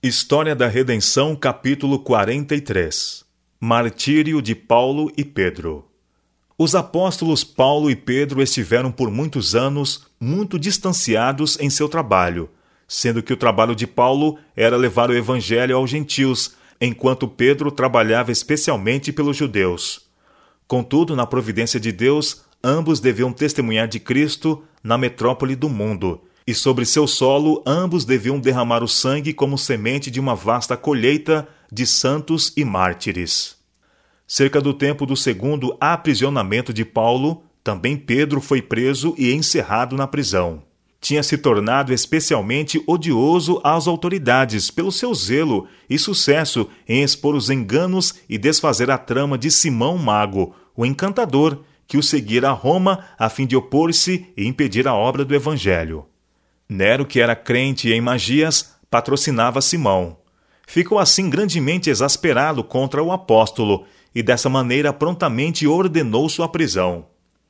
História da Redenção, capítulo 43 Martírio de Paulo e Pedro Os apóstolos Paulo e Pedro estiveram por muitos anos muito distanciados em seu trabalho, sendo que o trabalho de Paulo era levar o evangelho aos gentios, enquanto Pedro trabalhava especialmente pelos judeus. Contudo, na providência de Deus, ambos deviam testemunhar de Cristo na metrópole do mundo e sobre seu solo ambos deviam derramar o sangue como semente de uma vasta colheita de santos e mártires. Cerca do tempo do segundo aprisionamento de Paulo, também Pedro foi preso e encerrado na prisão. Tinha se tornado especialmente odioso às autoridades pelo seu zelo e sucesso em expor os enganos e desfazer a trama de Simão Mago, o encantador, que o seguira a Roma a fim de opor-se e impedir a obra do Evangelho. Nero, que era crente em magias, patrocinava Simão. Ficou assim grandemente exasperado contra o apóstolo e dessa maneira prontamente ordenou sua prisão.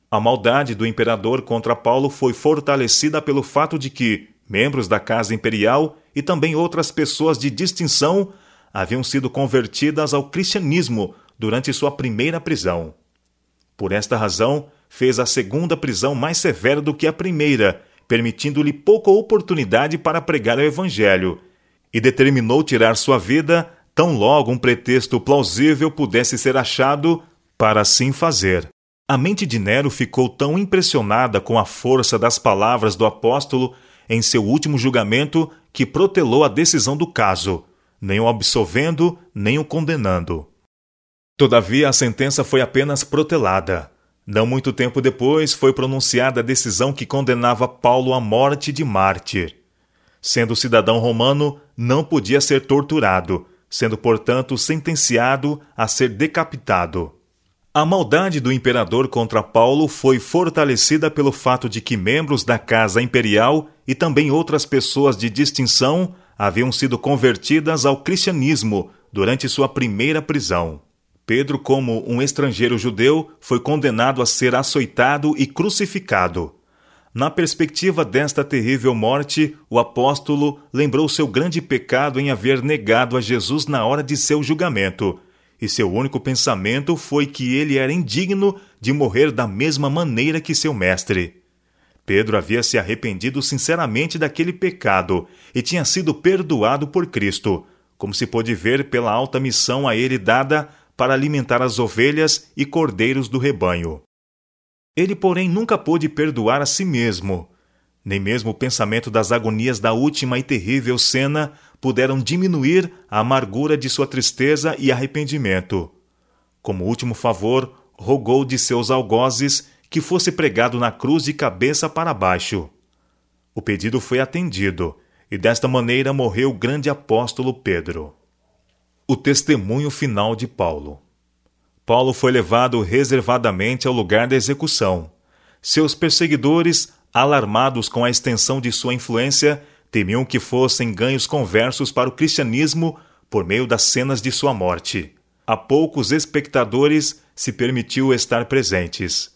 A maldade do imperador contra Paulo foi fortalecida pelo fato de que membros da casa imperial e também outras pessoas de distinção haviam sido convertidas ao cristianismo durante sua primeira prisão. Por esta razão, fez a segunda prisão mais severa do que a primeira permitindo-lhe pouca oportunidade para pregar o Evangelho, e determinou tirar sua vida tão logo um pretexto plausível pudesse ser achado para assim fazer. A mente de Nero ficou tão impressionada com a força das palavras do apóstolo em seu último julgamento que protelou a decisão do caso, nem o absolvendo, nem o condenando. Todavia, a sentença foi apenas protelada. Não muito tempo depois foi pronunciada a decisão que condenava Paulo à morte de mártir. Sendo cidadão romano, não podia ser torturado, sendo, portanto, sentenciado a ser decapitado. A maldade do imperador contra Paulo foi fortalecida pelo fato de que membros da Casa Imperial e também outras pessoas de distinção haviam sido convertidas ao cristianismo durante sua primeira prisão. Pedro, como um estrangeiro judeu, foi condenado a ser açoitado e crucificado. Na perspectiva desta terrível morte, o apóstolo lembrou seu grande pecado em haver negado a Jesus na hora de seu julgamento, e seu único pensamento foi que ele era indigno de morrer da mesma maneira que seu mestre. Pedro havia se arrependido sinceramente daquele pecado e tinha sido perdoado por Cristo, como se pôde ver pela alta missão a ele dada para alimentar as ovelhas e cordeiros do rebanho. Ele, porém, nunca pôde perdoar a si mesmo. Nem mesmo o pensamento das agonias da última e terrível cena puderam diminuir a amargura de sua tristeza e arrependimento. Como último favor, rogou de seus algozes que fosse pregado na cruz de cabeça para baixo. O pedido foi atendido, e desta maneira morreu o grande apóstolo Pedro o testemunho final de Paulo. Paulo foi levado reservadamente ao lugar da execução. Seus perseguidores, alarmados com a extensão de sua influência, temiam que fossem ganhos conversos para o cristianismo por meio das cenas de sua morte. A poucos espectadores se permitiu estar presentes.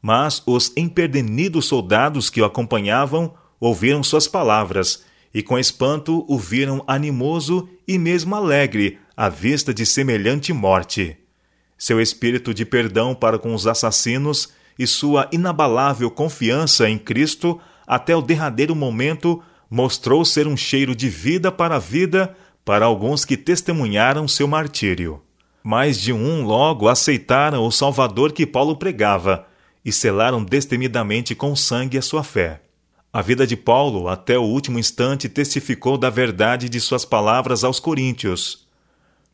Mas os emperdenidos soldados que o acompanhavam ouviram suas palavras e com espanto o viram animoso e mesmo alegre à vista de semelhante morte. Seu espírito de perdão para com os assassinos e sua inabalável confiança em Cristo até o derradeiro momento mostrou ser um cheiro de vida para a vida para alguns que testemunharam seu martírio. Mais de um logo aceitaram o Salvador que Paulo pregava e selaram destemidamente com sangue a sua fé. A vida de Paulo, até o último instante, testificou da verdade de suas palavras aos coríntios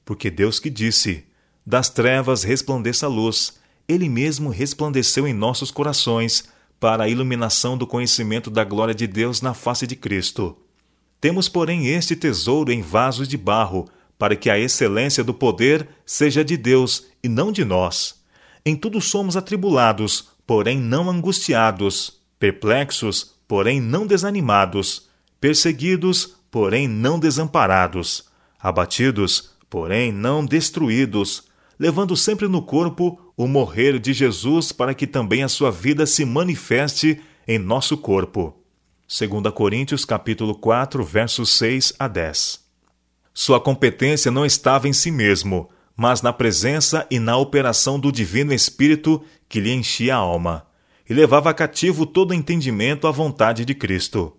porque Deus que disse: Das trevas resplandeça a luz, ele mesmo resplandeceu em nossos corações, para a iluminação do conhecimento da glória de Deus na face de Cristo. Temos, porém, este tesouro em vasos de barro, para que a excelência do poder seja de Deus e não de nós. Em tudo somos atribulados, porém não angustiados, perplexos, porém não desanimados, perseguidos, porém não desamparados, abatidos, porém não destruídos, levando sempre no corpo o morrer de Jesus para que também a sua vida se manifeste em nosso corpo. 2 Coríntios capítulo 4, versos 6 a 10. Sua competência não estava em si mesmo, mas na presença e na operação do Divino Espírito que lhe enchia a alma e levava cativo todo entendimento à vontade de Cristo.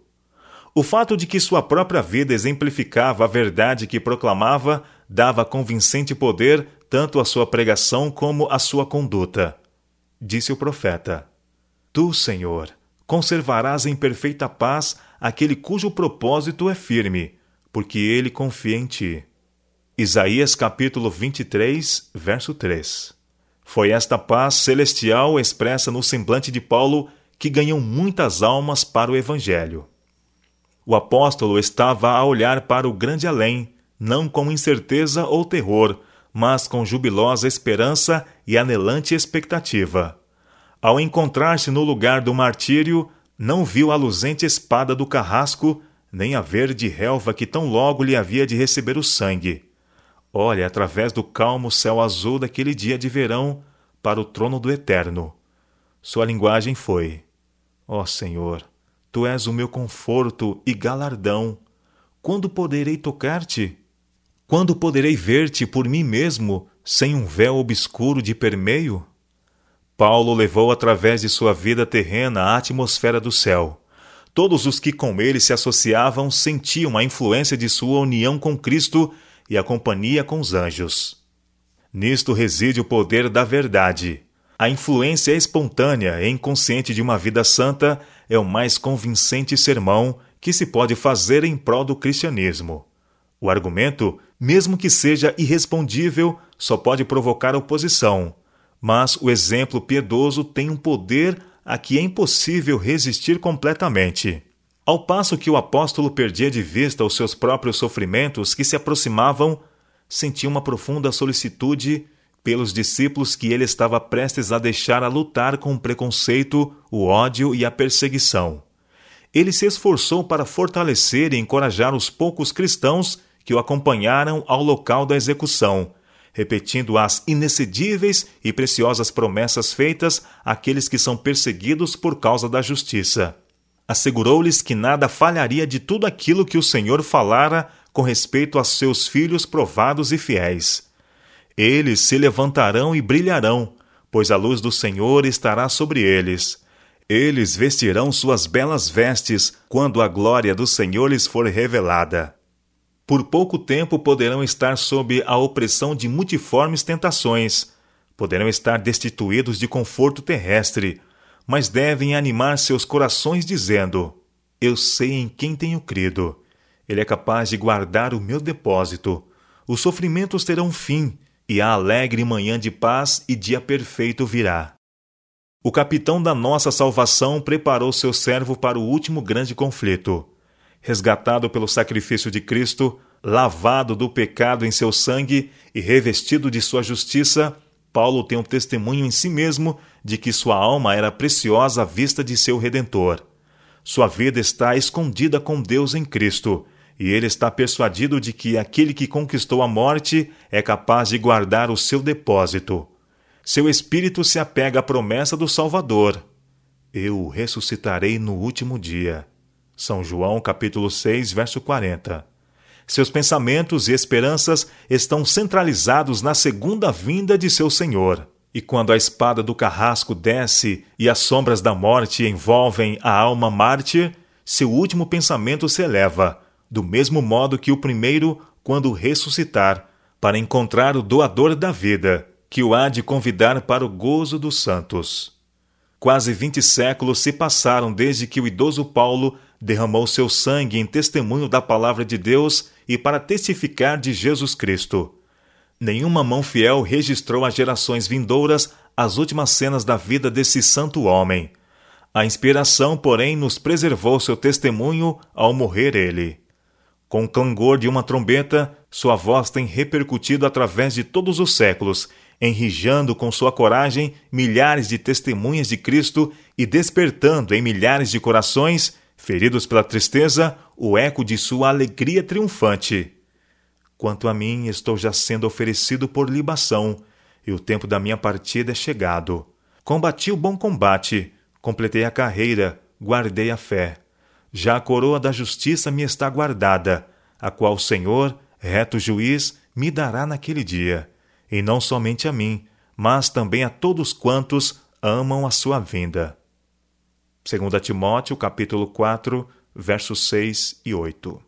O fato de que sua própria vida exemplificava a verdade que proclamava dava convincente poder tanto à sua pregação como à sua conduta. Disse o profeta: Tu, Senhor, conservarás em perfeita paz aquele cujo propósito é firme, porque ele confia em ti. Isaías capítulo 23, verso 3. Foi esta paz celestial expressa no semblante de Paulo que ganhou muitas almas para o Evangelho. O apóstolo estava a olhar para o grande além, não com incerteza ou terror, mas com jubilosa esperança e anelante expectativa. Ao encontrar-se no lugar do martírio, não viu a luzente espada do carrasco, nem a verde relva que tão logo lhe havia de receber o sangue olha através do calmo céu azul daquele dia de verão para o trono do Eterno. Sua linguagem foi: Ó oh Senhor, tu és o meu conforto e galardão. Quando poderei tocar-te? Quando poderei ver-te por mim mesmo, sem um véu obscuro de permeio? Paulo levou através de sua vida terrena a atmosfera do céu. Todos os que com ele se associavam sentiam a influência de sua união com Cristo e a companhia com os anjos. Nisto reside o poder da verdade. A influência espontânea e inconsciente de uma vida santa é o mais convincente sermão que se pode fazer em prol do cristianismo. O argumento, mesmo que seja irrespondível, só pode provocar oposição, mas o exemplo piedoso tem um poder a que é impossível resistir completamente. Ao passo que o apóstolo perdia de vista os seus próprios sofrimentos que se aproximavam, sentia uma profunda solicitude pelos discípulos que ele estava prestes a deixar a lutar com o preconceito, o ódio e a perseguição. Ele se esforçou para fortalecer e encorajar os poucos cristãos que o acompanharam ao local da execução, repetindo as inexcedíveis e preciosas promessas feitas àqueles que são perseguidos por causa da justiça assegurou-lhes que nada falharia de tudo aquilo que o Senhor falara com respeito a seus filhos provados e fiéis. Eles se levantarão e brilharão, pois a luz do Senhor estará sobre eles. Eles vestirão suas belas vestes quando a glória do Senhor lhes for revelada. Por pouco tempo poderão estar sob a opressão de multiformes tentações, poderão estar destituídos de conforto terrestre, mas devem animar seus corações dizendo: Eu sei em quem tenho crido. Ele é capaz de guardar o meu depósito. Os sofrimentos terão fim, e a alegre manhã de paz e dia perfeito virá. O capitão da nossa salvação preparou seu servo para o último grande conflito. Resgatado pelo sacrifício de Cristo, lavado do pecado em seu sangue e revestido de sua justiça, Paulo tem um testemunho em si mesmo de que sua alma era preciosa à vista de seu Redentor. Sua vida está escondida com Deus em Cristo, e ele está persuadido de que aquele que conquistou a morte é capaz de guardar o seu depósito. Seu espírito se apega à promessa do Salvador. Eu o ressuscitarei no último dia. São João capítulo 6, verso 40. Seus pensamentos e esperanças estão centralizados na segunda vinda de seu Senhor. E quando a espada do carrasco desce e as sombras da morte envolvem a alma mártir, seu último pensamento se eleva, do mesmo modo que o primeiro, quando ressuscitar, para encontrar o doador da vida, que o há de convidar para o gozo dos santos. Quase vinte séculos se passaram desde que o idoso Paulo derramou seu sangue em testemunho da palavra de Deus e para testificar de Jesus Cristo. Nenhuma mão fiel registrou às gerações vindouras as últimas cenas da vida desse santo homem. A inspiração, porém, nos preservou seu testemunho ao morrer ele. Com o clangor de uma trombeta, sua voz tem repercutido através de todos os séculos, enrijando com sua coragem milhares de testemunhas de Cristo e despertando em milhares de corações feridos pela tristeza, o eco de sua alegria triunfante. Quanto a mim, estou já sendo oferecido por libação, e o tempo da minha partida é chegado. Combati o bom combate, completei a carreira, guardei a fé. Já a coroa da justiça me está guardada, a qual o Senhor, reto juiz me dará naquele dia, e não somente a mim, mas também a todos quantos amam a sua vinda. 2 Timóteo capítulo 4, versos 6 e 8.